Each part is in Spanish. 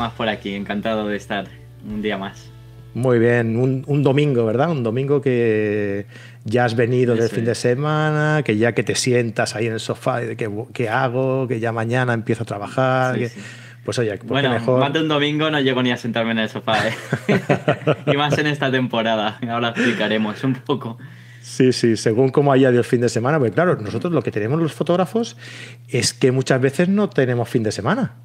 más por aquí. Encantado de estar un día más. Muy bien, un, domingo, ¿verdad? Un domingo que ya has venido del fin de semana, que ya que te sientas ahí en el sofá y de qué, hago, que ya mañana empiezo a trabajar. Pues oye, bueno, mejor... más de un domingo no llego ni a sentarme en el sofá, ¿eh? y más en esta temporada. Ahora explicaremos un poco. Sí, sí, según cómo haya el fin de semana. Porque claro, nosotros lo que tenemos los fotógrafos es que muchas veces no tenemos fin de semana.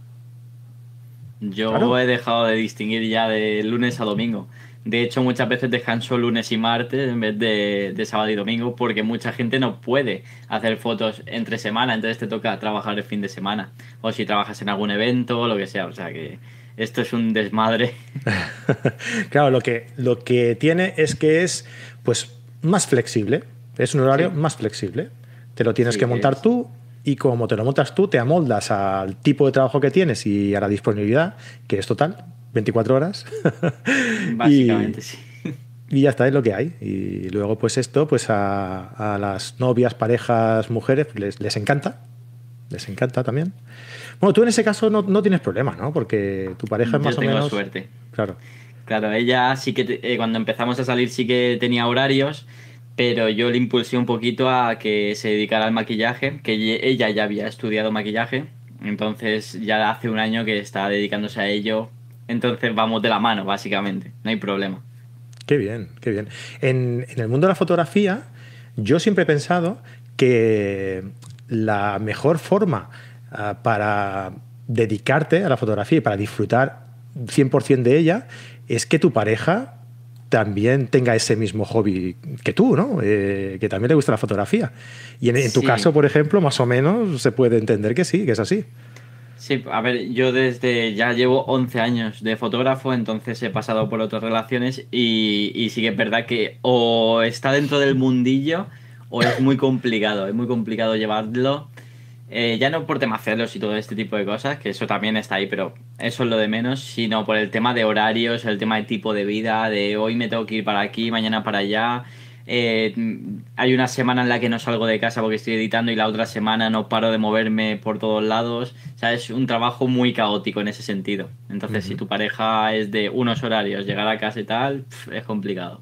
Yo he dejado de distinguir ya de lunes a domingo. De hecho, muchas veces descanso lunes y martes en vez de, sábado y domingo porque mucha gente no puede hacer fotos entre semana, entonces te toca trabajar el fin de semana. O si trabajas en algún evento o lo que sea. O sea que esto es un desmadre. claro, lo que, lo que tiene es que es pues más flexible. Es un horario más flexible. Te lo tienes que montar tú y como te lo montas tú, te amoldas al tipo de trabajo que tienes y a la disponibilidad, que es total, 24 horas. Básicamente, sí. Y ya está, es lo que hay. Y luego, pues esto, pues a, las novias, parejas, mujeres, les, les, encanta. Les encanta también. Bueno, tú en ese caso no, no tienes problema, ¿no? Porque tu pareja es más o menos. suerte. Claro. Claro, ella sí que eh, cuando empezamos a salir sí que tenía horarios, pero yo le impulsé un poquito a que se dedicara al maquillaje, que ella ya había estudiado maquillaje, entonces ya hace un año que está dedicándose a ello, entonces vamos de la mano, básicamente, no hay problema. Qué bien, qué bien. En, en el mundo de la fotografía, yo siempre he pensado que la mejor forma ah, para dedicarte a la fotografía y para disfrutar 100% de ella es que tu pareja también tenga ese mismo hobby que tú, ¿no? Eh, que también le gusta la fotografía. Y en, tu caso, por ejemplo, más o menos se puede entender que sí, que es así. Sí, a ver, yo desde ya llevo 11 años de fotógrafo, entonces he pasado por otras relaciones y, y sí que es verdad que o está dentro del mundillo o es muy complicado, es muy complicado llevarlo eh, ya no por temas celos y todo este tipo de cosas, que eso también está ahí, pero eso es lo de menos, sino por el tema de horarios, el tema de tipo de vida, de hoy me tengo que ir para aquí, mañana para allá. Eh, hay una semana en la que no salgo de casa porque estoy editando y la otra semana no paro de moverme por todos lados. O sea, es un trabajo muy caótico en ese sentido. Entonces, si tu pareja es de unos horarios, llegar a casa y tal, es complicado.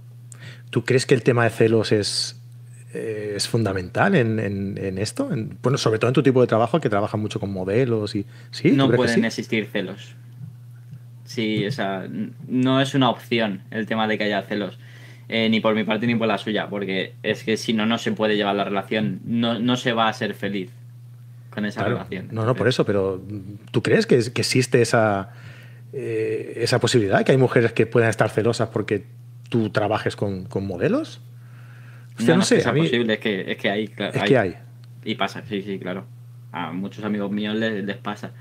¿Tú crees que el tema de celos es, eh, es fundamental en, esto? bueno, sobre todo en tu tipo de trabajo, que trabaja mucho con modelos y... ¿sí? No pueden existir celos. Sí, o sea, no es una opción el tema de que haya celos. Eh, ni por mi parte ni por la suya, porque es que si no, no se puede llevar la relación, no, no se va a ser feliz con esa relación. No, no, por eso, pero ¿tú crees que, existe esa, eh, esa posibilidad? ¿Que hay mujeres que puedan estar celosas porque tú trabajes con, con modelos? No, sé. Es posible, es que, es que hay. Claro, es que hay. Y pasa, sí, sí, claro. A muchos amigos míos les, les pasa.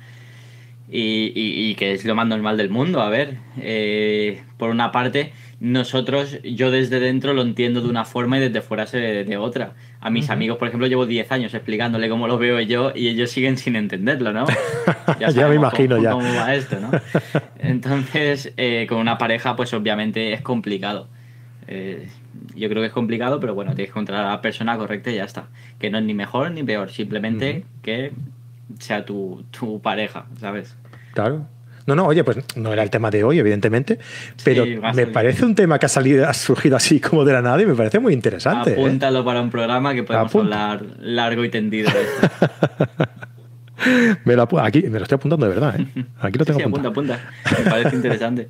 Y, y, que es lo más normal del mundo. A ver, eh, por una parte, nosotros, yo desde dentro lo entiendo de una forma y desde fuera se de otra. A mis amigos, por ejemplo, llevo 10 años explicándole cómo lo veo yo y ellos siguen sin entenderlo, ¿no? Ya, me imagino ya. Cómo va esto, ¿no? Entonces, eh, con una pareja, pues obviamente es complicado. Eh, yo creo que es complicado, pero bueno, tienes que encontrar a la persona correcta y ya está. Que no es ni mejor ni peor, simplemente que sea tu, pareja, ¿sabes? Claro. No, no, oye, pues no era el tema de hoy, evidentemente, pero me parece un tema que ha salido, ha surgido así como de la nada y me parece muy interesante. ¿eh? Apúntalo para un programa que podemos hablar largo y tendido de esto. me, lo, aquí, me lo estoy apuntando de verdad. ¿eh? Aquí lo tengo sí, apunta, apunta. Me parece interesante.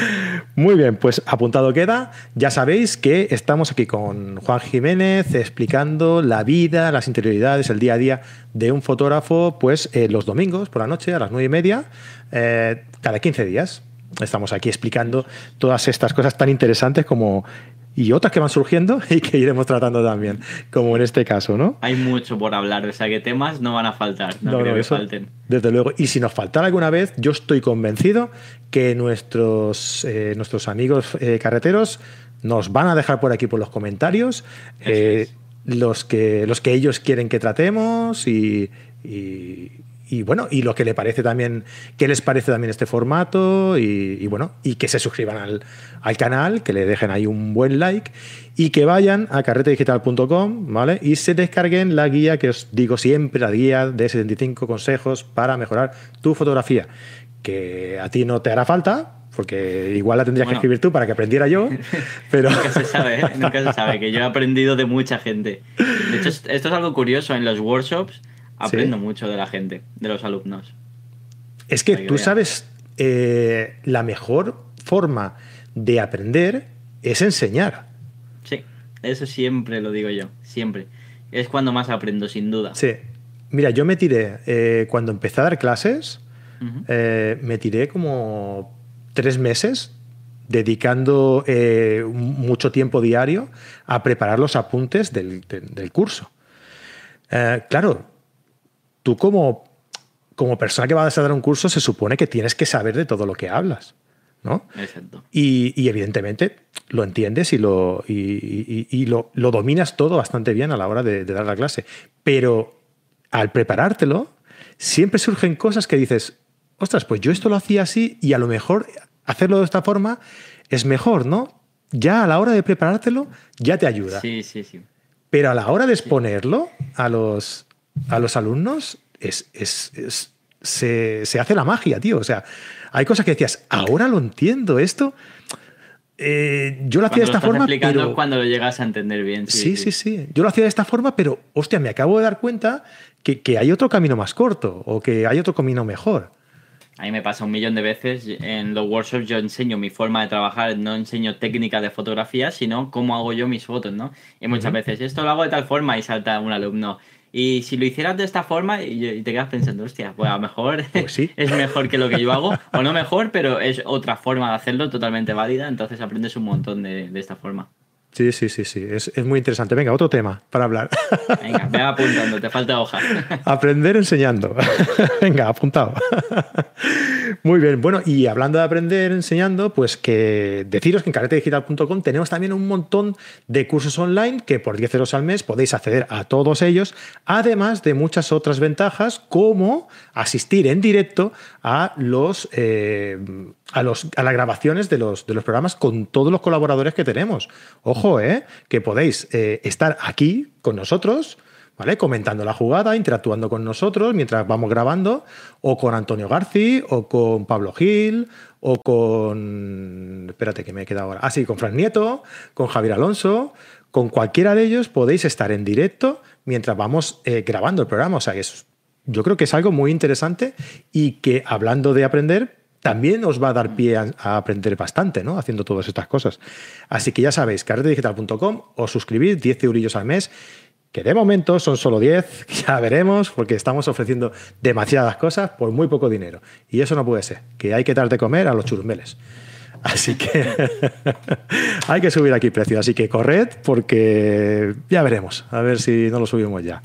Muy bien, pues apuntado queda. Ya sabéis que estamos aquí con Juan Jiménez explicando la vida, las interioridades, el día a día de un fotógrafo, pues eh, los domingos por la noche a las nueve y media, eh, cada 15 días. Estamos aquí explicando todas estas cosas tan interesantes como y otras que van surgiendo y que iremos tratando también, como en este caso, ¿no? Hay mucho por hablar, o sea que temas no van a faltar, no, creo que falten. Desde luego, y si nos faltara alguna vez, yo estoy convencido que nuestros, eh, nuestros amigos eh, carreteros nos van a dejar por aquí por los comentarios eh, los, que, los que ellos quieren que tratemos y y bueno, y lo que le parece también, qué les parece también este formato y, bueno, y que se suscriban al, al, canal, que le dejen ahí un buen like y que vayan a carretedigital.com, ¿vale? Y se descarguen la guía que os digo siempre, la guía de 75 consejos para mejorar tu fotografía que a ti no te hará falta, porque igual la tendrías que escribir tú para que aprendiera yo, pero... nunca se sabe, ¿eh? nunca se sabe, que yo he aprendido de mucha gente. De hecho, esto es algo curioso, en los workshops aprendo mucho de la gente, de los alumnos. Es que, tú sabes, eh, la mejor forma de aprender es enseñar. Sí, eso siempre lo digo yo, siempre. Es cuando más aprendo, sin duda. Sí. Mira, yo me tiré, eh, cuando empecé a dar clases, me tiré como tres meses dedicando eh, mucho tiempo diario a preparar los apuntes del, curso. Eh, claro, tú como, como persona que vas a dar un curso se supone que tienes que saber de todo lo que hablas. ¿no? Exacto. Y, evidentemente lo entiendes y, lo, y, lo, dominas todo bastante bien a la hora de, de dar la clase. Pero al preparártelo, siempre surgen cosas que dices, ostras, pues yo esto lo hacía así y a lo mejor hacerlo de esta forma es mejor, ¿no? Ya a la hora de preparártelo, ya te ayuda. Sí, sí, sí. Pero a la hora de exponerlo a los, a los alumnos, es, se, hace la magia, tío. O sea, hay cosas que decías, ahora lo entiendo, esto. Eh, yo lo hacía de esta forma. Pero... cuando lo llegas a entender bien. Sí sí, sí Yo lo hacía de esta forma, pero hostia, me acabo de dar cuenta que, que hay otro camino más corto o que hay otro camino mejor. A mí me pasa un millón de veces. En los workshops yo enseño mi forma de trabajar, no enseño técnica de fotografía, sino cómo hago yo mis fotos, ¿no? Y muchas veces esto lo hago de tal forma y salta un alumno. Y si lo hicieras de esta forma y te quedas pensando, hostia, pues a lo mejor pues es mejor que lo que yo hago, o no mejor, pero es otra forma de hacerlo totalmente válida, entonces aprendes un montón de, de esta forma. Sí, sí, sí, sí. Es, muy interesante. Venga, otro tema para hablar. Venga, ve apuntando, te falta hoja. Aprender enseñando. Venga, apuntado. Muy bien. Bueno, y hablando de aprender enseñando, pues que deciros que en carretedigital.com tenemos también un montón de cursos online que por 10 euros al mes podéis acceder a todos ellos, además de muchas otras ventajas como asistir en directo a los eh, a, los, a las grabaciones de los, de los programas con todos los colaboradores que tenemos. Ojo, ¿eh? que podéis eh, estar aquí con nosotros, ¿vale? Comentando la jugada, interactuando con nosotros mientras vamos grabando, o con Antonio Garci, o con Pablo Gil, o con. Espérate, que me he quedado ahora. Ah, sí, con Fran Nieto, con Javier Alonso. Con cualquiera de ellos podéis estar en directo mientras vamos eh, grabando el programa. O sea, que yo creo que es algo muy interesante y que hablando de aprender, también os va a dar pie a, aprender bastante, ¿no? Haciendo todas estas cosas. Así que ya sabéis, carretedigital.com, os suscribís 10 eurillos al mes, que de momento son solo 10, ya veremos, porque estamos ofreciendo demasiadas cosas por muy poco dinero. Y eso no puede ser, que hay que dar de comer a los churumbeles. Así que hay que subir aquí precio. Así que corred porque ya veremos. A ver si no lo subimos ya.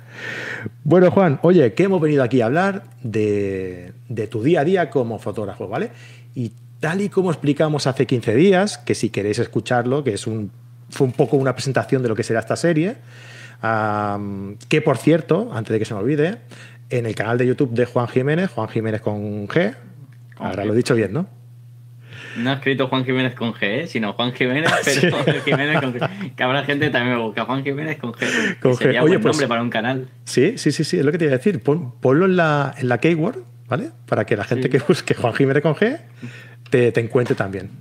Bueno, Juan, oye, que hemos venido aquí a hablar de, tu día a día como fotógrafo, ¿vale? Y tal y como explicamos hace 15 días, que si queréis escucharlo, que es un, fue un poco una presentación de lo que será esta serie, que por cierto, antes de que se me olvide, en el canal de YouTube de Juan Jiménez, Juan Jiménez con G, ahora lo he dicho bien, ¿no? No ha escrito Juan Jiménez con G, ¿eh? sino Juan Jiménez, pero Jiménez con G. Que habrá gente que también me busca Juan Jiménez con G. Con Sería Oye, buen pues nombre para un canal. Sí, sí, sí, sí, es lo que te iba a decir. ponlo en la, en la keyword, ¿vale? Para que la gente que busque Juan Jiménez con G te, te encuentre también.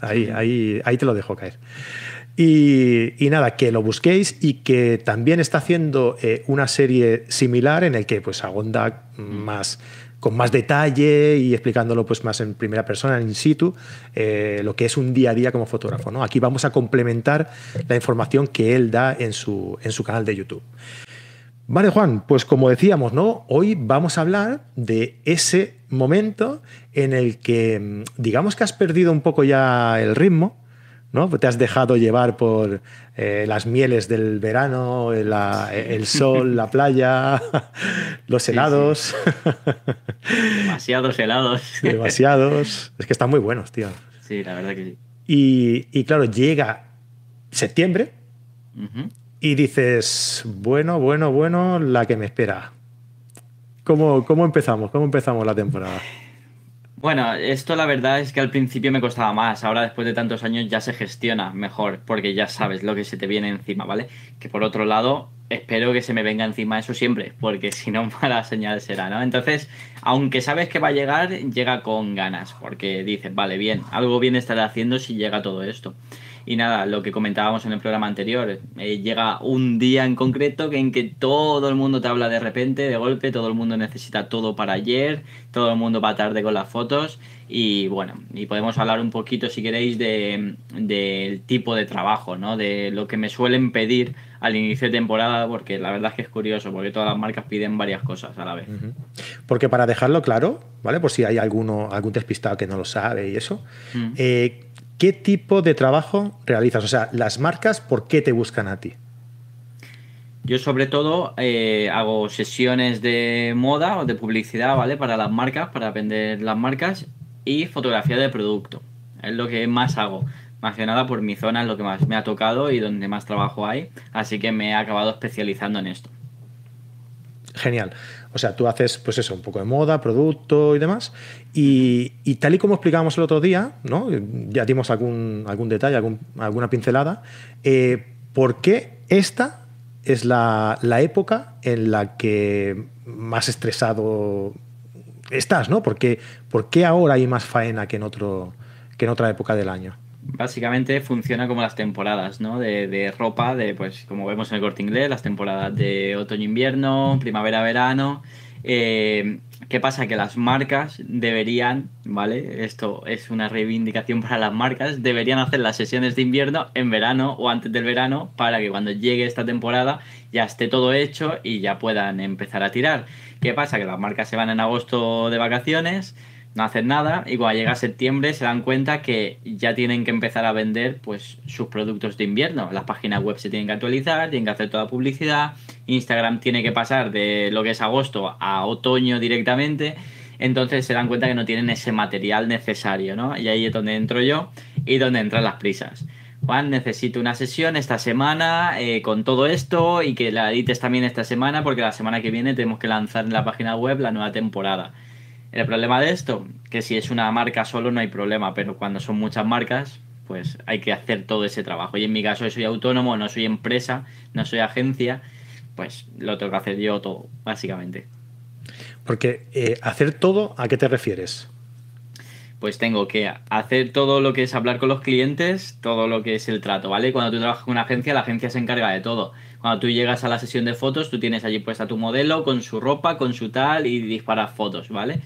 Ahí, ahí, ahí te lo dejo caer. Y, y, nada, que lo busquéis y que también está haciendo eh, una serie similar en el que pues agonda más con más detalle y explicándolo pues más en primera persona, in situ, eh, lo que es un día a día como fotógrafo. ¿no? Aquí vamos a complementar la información que él da en su, en su canal de YouTube. Vale, Juan, pues como decíamos, ¿no? Hoy vamos a hablar de ese momento en el que, mm, digamos que has perdido un poco ya el ritmo, ¿no? Te has dejado llevar por eh, las mieles del verano, el sol, la playa, los helados. Demasiados helados. Demasiados. Es que están muy buenos, tío. Sí, la verdad que sí. Y, claro, llega septiembre y dices, bueno, bueno, bueno, la que me espera. ¿Cómo, ¿Cómo empezamos? ¿Cómo empezamos la temporada? Bueno, esto la verdad es que al principio me costaba más, ahora después de tantos años ya se gestiona mejor, porque ya sabes lo que se te viene encima, ¿vale? Que por otro lado, espero que se me venga encima eso siempre, porque si no, mala señal será, ¿no? Entonces, aunque sabes que va a llegar, llega con ganas, porque dices, vale, bien, algo bien estaré haciendo si llega todo esto. Y nada, lo que comentábamos en el programa anterior, eh, llega un día en concreto en que todo el mundo te habla de repente, de golpe, todo el mundo necesita todo para ayer, todo el mundo va tarde con las fotos y bueno, y podemos hablar un poquito si queréis del tipo de trabajo, ¿no? De lo que me suelen pedir al inicio de temporada, porque la verdad es que es curioso, porque todas las marcas piden varias cosas a la vez. Porque para dejarlo claro, ¿vale? Por si hay alguno, algún despistado que no lo sabe y eso, eh, ¿qué tipo de trabajo realizas? O sea, las marcas, ¿por qué te buscan a ti? Yo sobre todo eh, hago sesiones de moda o de publicidad, ¿vale? Para las marcas, para vender las marcas y fotografía de producto. Es lo que más hago. Más que nada por mi zona es lo que más me ha tocado y donde más trabajo hay. Así que me he acabado especializando en esto. Genial. O sea, tú haces, pues eso, un poco de moda, producto y demás. Y, tal y como explicábamos el otro día, ¿no? Ya dimos algún, algún detalle, alguna pincelada. Eh, ¿Por qué esta es la, época en la que más estresado estás, ¿no? ¿Por qué, ahora hay más faena que en, otro, que en otra época del año? Básicamente funciona como las temporadas, ¿no? De, de ropa, de pues como vemos en el corte inglés, las temporadas de otoño-invierno, primavera-verano. Eh, ¿Qué pasa? Que las marcas deberían, ¿vale? Esto es una reivindicación para las marcas, deberían hacer las sesiones de invierno en verano o antes del verano para que cuando llegue esta temporada ya esté todo hecho y ya puedan empezar a tirar. ¿Qué pasa? Que las marcas se van en agosto de vacaciones no hacen nada y cuando llega septiembre se dan cuenta que ya tienen que empezar a vender pues sus productos de invierno. Las páginas web se tienen que actualizar, tienen que hacer toda publicidad, Instagram tiene que pasar de lo que es agosto a otoño directamente, entonces se dan cuenta que no tienen ese material necesario, ¿no? Y ahí es donde entro yo y donde entran las prisas. Juan, necesito una sesión esta semana eh, con todo esto y que la edites también esta semana porque la semana que viene tenemos que lanzar en la página web la nueva temporada. El problema de esto, que si es una marca solo no hay problema, pero cuando son muchas marcas, pues hay que hacer todo ese trabajo. Y en mi caso soy autónomo, no soy empresa, no soy agencia, pues lo tengo que hacer yo todo, básicamente. Porque eh, hacer todo, ¿a qué te refieres? Pues tengo que hacer todo lo que es hablar con los clientes, todo lo que es el trato, ¿vale? Cuando tú trabajas con una agencia, la agencia se encarga de todo. Cuando tú llegas a la sesión de fotos, tú tienes allí puesta tu modelo con su ropa, con su tal y disparas fotos, ¿vale?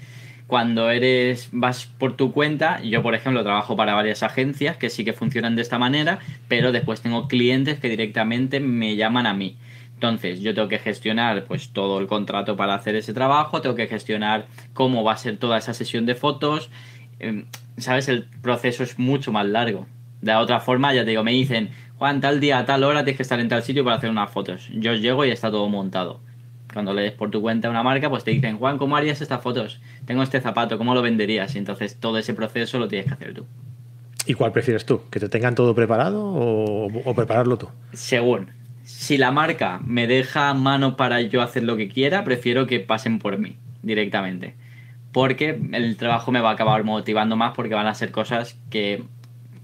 Cuando eres vas por tu cuenta, yo por ejemplo trabajo para varias agencias que sí que funcionan de esta manera, pero después tengo clientes que directamente me llaman a mí. Entonces, yo tengo que gestionar pues todo el contrato para hacer ese trabajo, tengo que gestionar cómo va a ser toda esa sesión de fotos. Em, Sabes, el proceso es mucho más largo. De otra forma, ya te digo, me dicen, Juan, tal día, tal hora tienes que estar en tal sitio para hacer unas fotos. Yo llego y está todo montado cuando lees por tu cuenta una marca, pues te dicen, Juan, ¿cómo harías estas fotos? Tengo este zapato, ¿cómo lo venderías? Y entonces todo ese proceso lo tienes que hacer tú. ¿Y cuál prefieres tú? ¿Que te tengan todo preparado o, prepararlo tú? Según. Si la marca me deja mano para yo hacer lo que quiera, prefiero que pasen por mí directamente. Porque el trabajo me va a acabar motivando más porque van a ser cosas que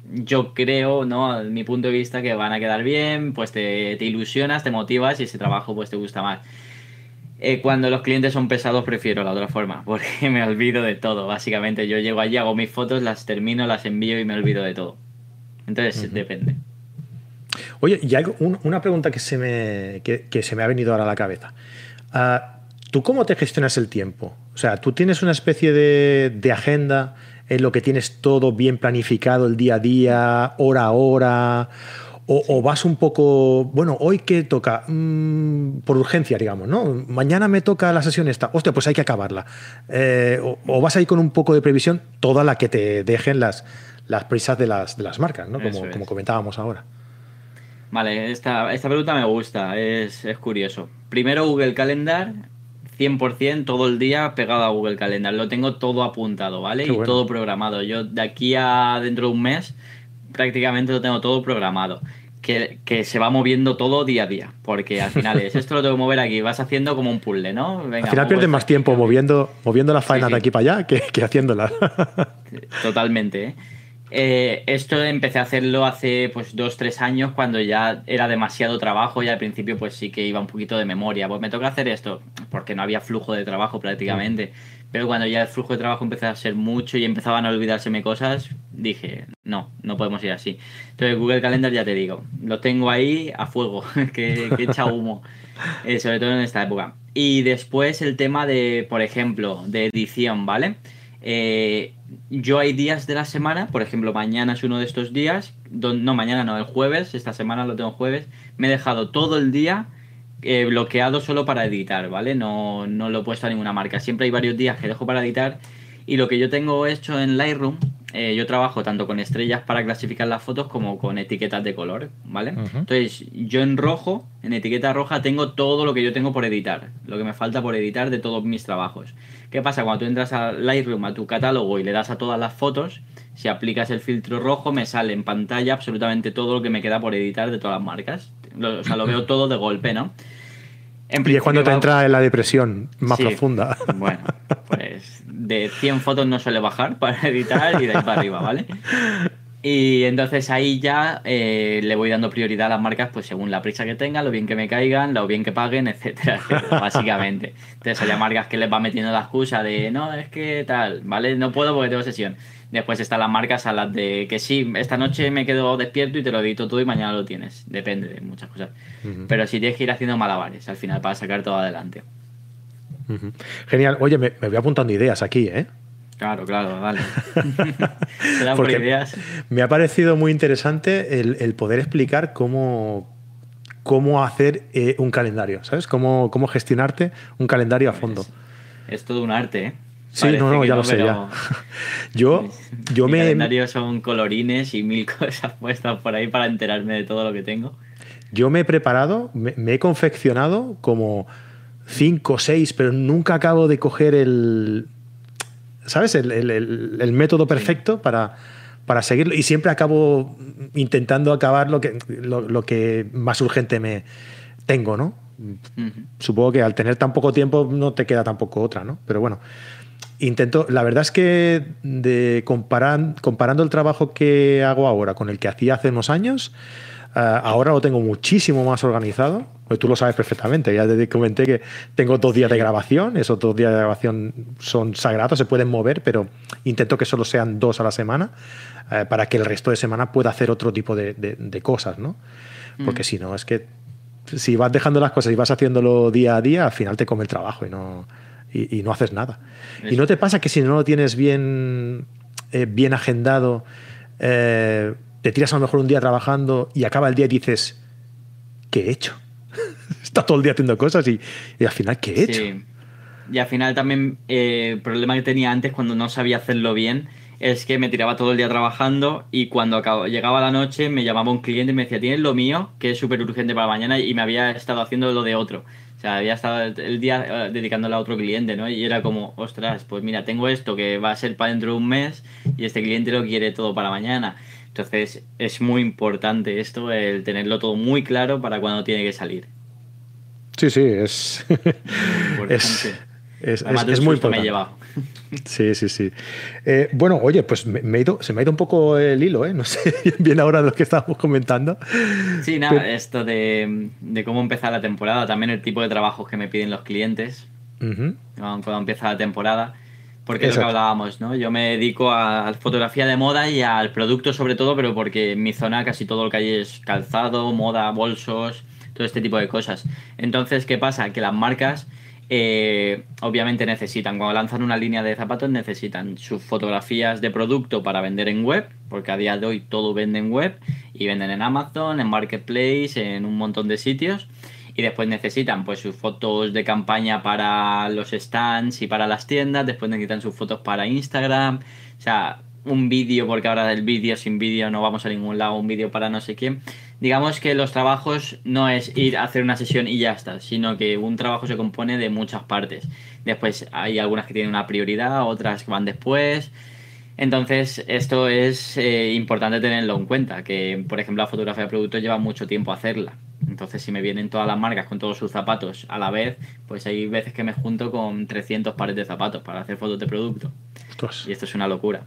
yo creo, ¿no? A mi punto de vista, que van a quedar bien, pues te, te ilusionas, te motivas y ese trabajo pues te gusta más. Eh, cuando los clientes son pesados prefiero la otra forma, porque me olvido de todo. Básicamente yo llego allí, hago mis fotos, las termino, las envío y me olvido de todo. Entonces depende. Oye, y algo, una pregunta que se, me, que, se me ha venido ahora a la cabeza. Ah, ¿Tú cómo te gestionas el tiempo? O sea, ¿tú tienes una especie de, de agenda en lo que tienes todo bien planificado el día a día, hora a hora? O, vas un poco, bueno, hoy que toca, mm, por urgencia, digamos, ¿no? Mañana me toca la sesión esta, hostia, pues hay que acabarla. Eh, o, vas ahí con un poco de previsión, toda la que te dejen las, las prisas de las, de las marcas, ¿no? Como, como comentábamos ahora. Vale, esta, esta pregunta me gusta, es, es curioso. Primero Google Calendar, 100% todo el día pegado a Google Calendar. Lo tengo todo apuntado, ¿vale? Y todo programado. Yo de aquí a dentro de un mes prácticamente lo tengo todo programado. Que, se va moviendo todo día a día. Porque al final es esto lo tengo que mover aquí. Vas haciendo como un puzzle, ¿no? al final pierdes más tiempo moviendo, moviendo las faenas de aquí para allá que, que haciéndolas. Totalmente. ¿eh? Eh, esto empecé a hacerlo hace pues dos, tres años cuando ya era demasiado trabajo y al principio pues sí que iba un poquito de memoria. Pues me toca hacer esto porque no había flujo de trabajo prácticamente. Pero cuando ya el flujo de trabajo empezó a ser mucho y empezaban a olvidárseme cosas, dije, no, no podemos ir así. Entonces Google Calendar ya te digo, lo tengo ahí a fuego, que, que echa humo, eh, sobre todo en esta época. Y después el tema de, por ejemplo, de edición, ¿vale? Eh, yo hay días de la semana, por ejemplo, mañana es uno de estos días, no, mañana no, el jueves, esta semana lo tengo jueves, me he dejado todo el día eh, bloqueado solo para editar, ¿vale? No, no lo he puesto a ninguna marca. Siempre hay varios días que dejo para editar y lo que yo tengo hecho en Lightroom, eh, yo trabajo tanto con estrellas para clasificar las fotos como con etiquetas de color, ¿vale? Entonces, yo en rojo, en etiqueta roja, tengo todo lo que yo tengo por editar, lo que me falta por editar de todos mis trabajos. ¿Qué pasa? Cuando tú entras a Lightroom, a tu catálogo y le das a todas las fotos, si aplicas el filtro rojo, me sale en pantalla absolutamente todo lo que me queda por editar de todas las marcas. O sea, lo veo todo de golpe, ¿no? y es cuando te entra en la depresión más profunda. Bueno, pues de 100 fotos no suele bajar para editar y de ahí para arriba, ¿vale? Y entonces ahí ya eh, le voy dando prioridad a las marcas pues según la prisa que tengan, lo bien que me caigan, lo bien que paguen, etcétera, etcétera, básicamente. Entonces hay marcas que les va metiendo la excusa de no, es que tal, ¿vale? No puedo porque tengo sesión. Después están las marcas a las de que sí, esta noche me quedo despierto y te lo edito todo y mañana lo tienes. Depende de muchas cosas. Pero sí tienes que ir haciendo malabares al final para sacar todo adelante. Genial. Oye, me, me voy apuntando ideas aquí, ¿eh? Claro, claro, vale. Me ha parecido muy interesante el, poder explicar cómo, cómo hacer eh, un calendario, ¿sabes? Cómo, cómo gestionarte un calendario a pues fondo. Es, todo un arte, ¿eh? Sí, no, no, ya lo sé, ya. yo, yo me. calendarios son colorines y mil cosas puestas por ahí para enterarme de todo lo que tengo. Yo me he preparado, me, me he confeccionado como cinco o seis, pero nunca acabo de coger el, ¿sabes? El, método perfecto para, para seguirlo. Y siempre acabo intentando acabar lo que, lo, que más urgente me tengo, ¿no? Supongo que al tener tan poco tiempo no te queda tampoco otra, ¿no? Pero bueno, intento. La verdad es que de comparando el trabajo que hago ahora con el que hacía hace unos años, eh, ahora lo tengo muchísimo más organizado. Pues tú lo sabes perfectamente. Ya te comenté que tengo dos días de grabación. Esos dos días de grabación son sagrados, se pueden mover, pero intento que solo sean dos a la semana eh, para que el resto de semana pueda hacer otro tipo de, cosas, ¿no? Porque mm. si no, es que si vas dejando las cosas y vas haciéndolo día a día, al final te come el trabajo y no, y, no haces nada. ¿Y no te pasa que si no lo tienes bien, eh, bien agendado, te tiras a lo mejor un día trabajando y acaba el día y dices, ¿qué he hecho? Está todo el día haciendo cosas y, al final, ¿qué he hecho? Y al final también eh, el problema que tenía antes cuando no sabía hacerlo bien es que me tiraba todo el día trabajando y cuando llegaba la noche me llamaba un cliente y me decía, tienes lo mío, que es súper urgente para mañana y me había estado haciendo lo de otro. O sea, había estado el día eh, dedicándole a otro cliente, ¿no? Y era como, ostras, pues mira, tengo esto que va a ser para dentro de un mes y este cliente lo quiere todo para mañana. Entonces es muy importante esto, el tenerlo todo muy claro para cuando tiene que salir. Sí, sí, es. es, es, es, muy importante. Me he llevado. Sí, sí, sí. Eh, bueno, oye, pues me, ido, se me ha ido un poco el hilo, ¿eh? No sé bien ahora de lo que estábamos comentando. Sí, nada, esto de, cómo empezar la temporada, también el tipo de trabajos que me piden los clientes cuando empieza la temporada. Porque es lo que hablábamos, ¿no? Yo me dedico a fotografía de moda y al producto sobre todo, pero porque en mi zona casi todo lo que hay es calzado, moda, bolsos, todo este tipo de cosas. Entonces, ¿qué pasa? Que las marcas eh, obviamente necesitan, cuando lanzan una línea de zapatos, necesitan sus fotografías de producto para vender en web, porque a día de hoy todo vende en web y venden en Amazon, en Marketplace, en un montón de sitios. Y después necesitan pues sus fotos de campaña para los stands y para las tiendas, después necesitan sus fotos para Instagram, o sea, un vídeo, porque ahora del vídeo sin vídeo no vamos a ningún lado, un vídeo para no sé quién. Digamos que los trabajos no es ir a hacer una sesión y ya está, sino que un trabajo se compone de muchas partes. Después hay algunas que tienen una prioridad, otras van después. Entonces, esto es eh, importante tenerlo en cuenta, que por ejemplo la fotografía de productos lleva mucho tiempo hacerla Entonces, si me vienen todas las marcas con todos sus zapatos a la vez, pues hay veces que me junto con 300 pares de zapatos para hacer fotos de producto. Y esto es una locura.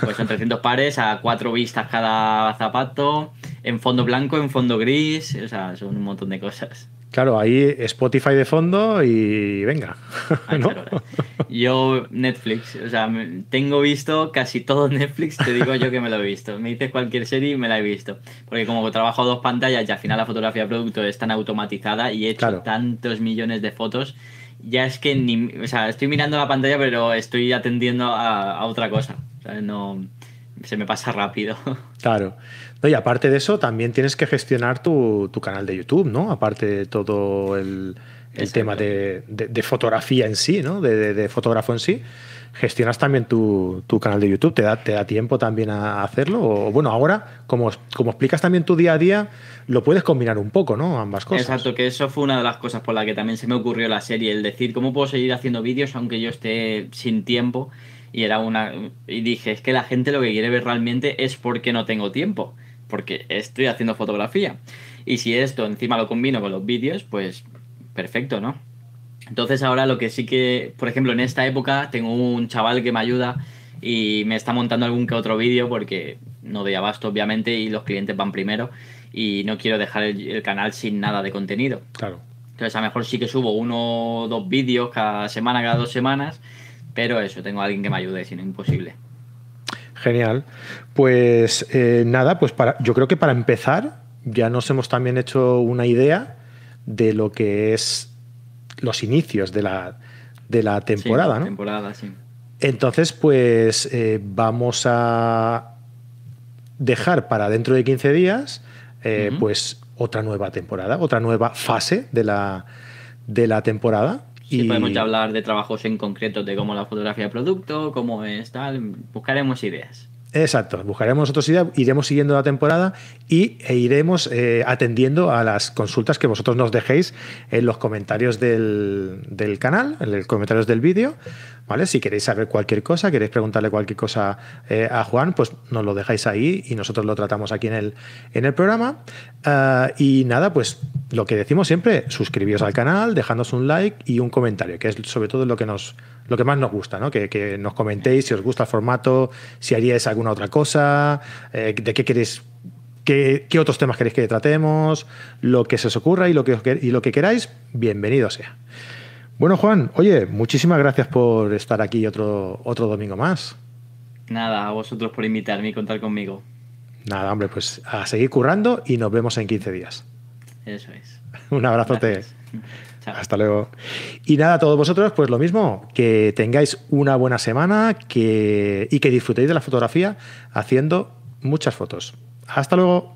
Pues son 300 pares a cuatro vistas cada zapato, en fondo blanco, en fondo gris, o sea, son un montón de cosas. Claro, ahí Spotify de fondo y venga. Yo Netflix, o sea, tengo visto casi todo Netflix, te digo yo que me lo he visto. Me dices cualquier serie y me la he visto. Porque como trabajo a dos pantallas y al final la fotografía de producto es tan automatizada y he hecho tantos millones de fotos, ya es que ni, o sea, estoy mirando la pantalla pero estoy atendiendo a, otra cosa. O sea, no, se me pasa rápido. Claro. y aparte de eso, también tienes que gestionar tu, canal de YouTube, ¿no? Aparte de todo el, tema de, fotografía en sí, ¿no? De, fotógrafo en sí. ¿Gestionas también tu, canal de YouTube? ¿Te da, ¿Te da tiempo también a hacerlo? O bueno, ahora, como, como explicas también tu día a día, lo puedes combinar un poco, ¿no? Ambas cosas. Exacto, que eso fue una de las cosas por las que también se me ocurrió la serie, el decir cómo puedo seguir haciendo vídeos aunque yo esté sin tiempo y era una y dije, es que la gente lo que quiere ver realmente es porque no tengo tiempo, porque estoy haciendo fotografía. Y si esto encima lo combino con los vídeos, pues perfecto, ¿no? Entonces ahora lo que sí que, por ejemplo, en esta época tengo un chaval que me ayuda y me está montando algún que otro vídeo porque no doy abasto, obviamente, y los clientes van primero y no quiero dejar el, el canal sin nada de contenido. Claro. Entonces a lo mejor sí que subo uno o dos vídeos cada semana, cada dos semanas pero eso, tengo a alguien que me ayude, si no imposible. Genial. Pues eh, nada, pues para, yo creo que para empezar ya nos hemos también hecho una idea de lo que es los inicios de la, de la temporada, ¿no? Temporada, sí. Entonces, pues eh, vamos a dejar para dentro de 15 días, eh, pues otra nueva temporada, otra nueva fase de la, de la temporada. Sí, podemos ya hablar de trabajos en concreto, de cómo la fotografía de producto, cómo es tal. Buscaremos ideas. Exacto, buscaremos otras ideas, iremos siguiendo la temporada y, e iremos eh, atendiendo a las consultas que vosotros nos dejéis en los comentarios del, del canal, en los comentarios del vídeo. ¿Vale? Si queréis saber cualquier cosa, queréis preguntarle cualquier cosa eh, a Juan, pues nos lo dejáis ahí y nosotros lo tratamos aquí en el, en el programa. Ah, y nada, pues lo que decimos siempre, suscribíos al canal, dejándonos un like y un comentario, que es sobre todo lo que nos lo que más nos gusta, ¿no? Que, nos comentéis si os gusta el formato, si haríais alguna otra cosa, eh, de qué queréis ¿Qué, ¿Qué, otros temas queréis que tratemos? Lo que se os ocurra y lo que, y lo que queráis, bienvenido sea. Bueno, Juan, oye, muchísimas gracias por estar aquí otro, otro domingo más. Nada, a vosotros por invitarme y contar conmigo. Nada, hombre, pues a seguir currando y nos vemos en 15 días. Eso es. Un abrazote. Hasta luego. Y nada, a todos vosotros, pues lo mismo, que tengáis una buena semana que, y que disfrutéis de la fotografía haciendo muchas fotos. Hasta luego.